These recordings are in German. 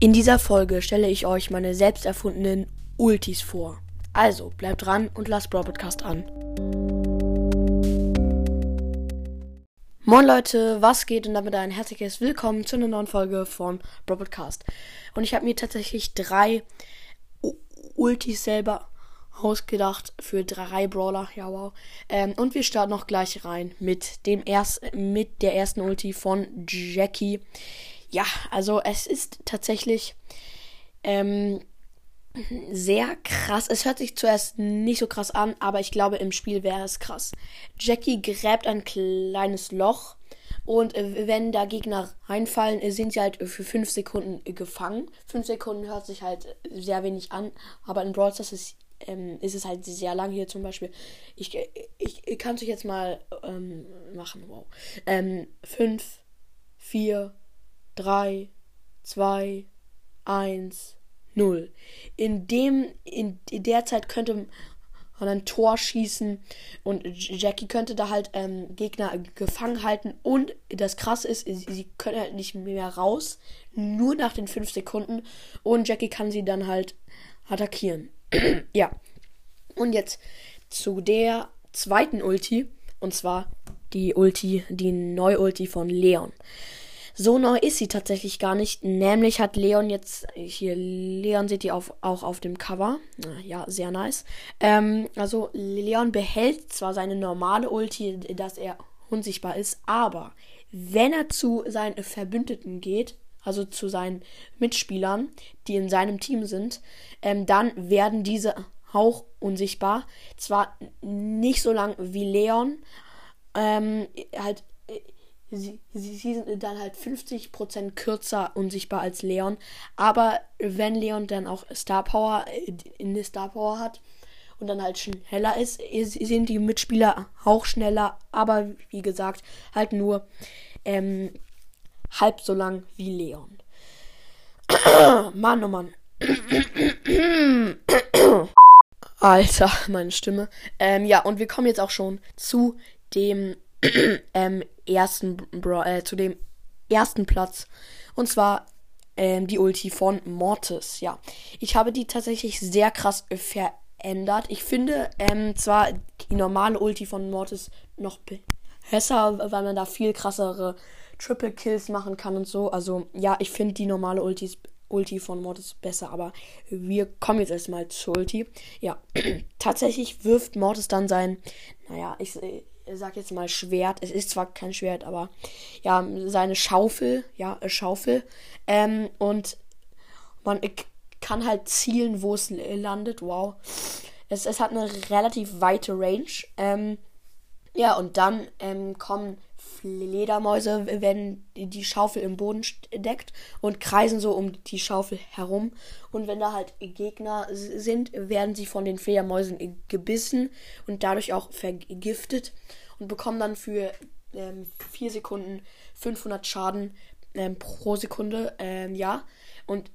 In dieser Folge stelle ich euch meine selbst erfundenen Ultis vor. Also bleibt dran und lasst Brawl Podcast an. Moin Leute, was geht und damit ein herzliches Willkommen zu einer neuen Folge von Brawl Podcast. Und ich habe mir tatsächlich drei U Ultis selber ausgedacht für drei Brawler. Ja, wow. Ähm, und wir starten noch gleich rein mit dem erst, mit der ersten Ulti von Jackie ja, also es ist tatsächlich ähm, sehr krass. Es hört sich zuerst nicht so krass an, aber ich glaube, im Spiel wäre es krass. Jackie gräbt ein kleines Loch und äh, wenn da Gegner reinfallen, sind sie halt für 5 Sekunden gefangen. 5 Sekunden hört sich halt sehr wenig an, aber in Brawl Stars ist, ähm, ist es halt sehr lang hier zum Beispiel. Ich, ich, ich kann es euch jetzt mal ähm, machen. Wow. 5, 4, 3, 2, 1, 0. In dem, in der Zeit könnte man ein Tor schießen und Jackie könnte da halt ähm, Gegner gefangen halten und das krasse ist, sie können halt nicht mehr raus, nur nach den 5 Sekunden und Jackie kann sie dann halt attackieren. ja. Und jetzt zu der zweiten Ulti und zwar die Ulti, die Neu-Ulti von Leon. So neu ist sie tatsächlich gar nicht. Nämlich hat Leon jetzt, hier, Leon seht ihr auf, auch auf dem Cover. Ja, sehr nice. Ähm, also Leon behält zwar seine normale Ulti, dass er unsichtbar ist, aber wenn er zu seinen Verbündeten geht, also zu seinen Mitspielern, die in seinem Team sind, ähm, dann werden diese auch unsichtbar. Zwar nicht so lang wie Leon, ähm, halt sie, sie, sind dann halt 50% kürzer unsichtbar als Leon. Aber wenn Leon dann auch Star Power äh, in der Star Power hat und dann halt schneller ist, sind die Mitspieler auch schneller. Aber wie gesagt, halt nur ähm, halb so lang wie Leon. Mann, oh Mann. Alter, meine Stimme. Ähm, ja, und wir kommen jetzt auch schon zu dem ähm, ersten Bra äh, zu dem ersten Platz. Und zwar ähm, die Ulti von Mortis. Ja, ich habe die tatsächlich sehr krass verändert. Ich finde ähm, zwar die normale Ulti von Mortis noch besser, weil man da viel krassere Triple Kills machen kann und so. Also ja, ich finde die normale Ulti, Ulti von Mortis besser, aber wir kommen jetzt erstmal zur Ulti. Ja, tatsächlich wirft Mortis dann sein, naja, ich, sag jetzt mal Schwert. Es ist zwar kein Schwert, aber ja, seine Schaufel, ja, äh, Schaufel. Ähm, und man kann halt zielen, wo es landet. Wow. Es, es hat eine relativ weite Range. Ähm, ja, und dann ähm, kommen Fledermäuse, wenn die Schaufel im Boden steckt und kreisen so um die Schaufel herum. Und wenn da halt Gegner sind, werden sie von den Fledermäusen gebissen und dadurch auch vergiftet und bekommen dann für ähm, 4 Sekunden 500 Schaden ähm, pro Sekunde. Ähm, ja, und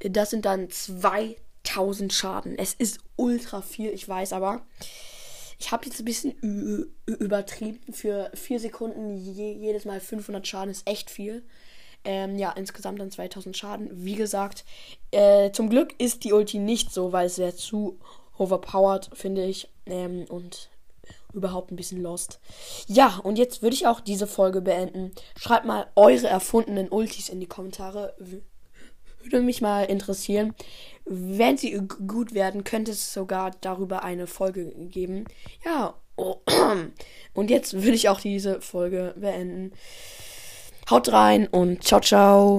das sind dann 2000 Schaden. Es ist ultra viel, ich weiß aber. Ich habe jetzt ein bisschen übertrieben. Für 4 Sekunden je jedes Mal 500 Schaden ist echt viel. Ähm, ja, insgesamt dann 2000 Schaden. Wie gesagt, äh, zum Glück ist die Ulti nicht so, weil es wäre zu overpowered, finde ich. Ähm, und überhaupt ein bisschen lost. Ja, und jetzt würde ich auch diese Folge beenden. Schreibt mal eure erfundenen Ultis in die Kommentare. Würde mich mal interessieren. Wenn sie gut werden, könnte es sogar darüber eine Folge geben. Ja, oh. und jetzt würde ich auch diese Folge beenden. Haut rein und ciao, ciao.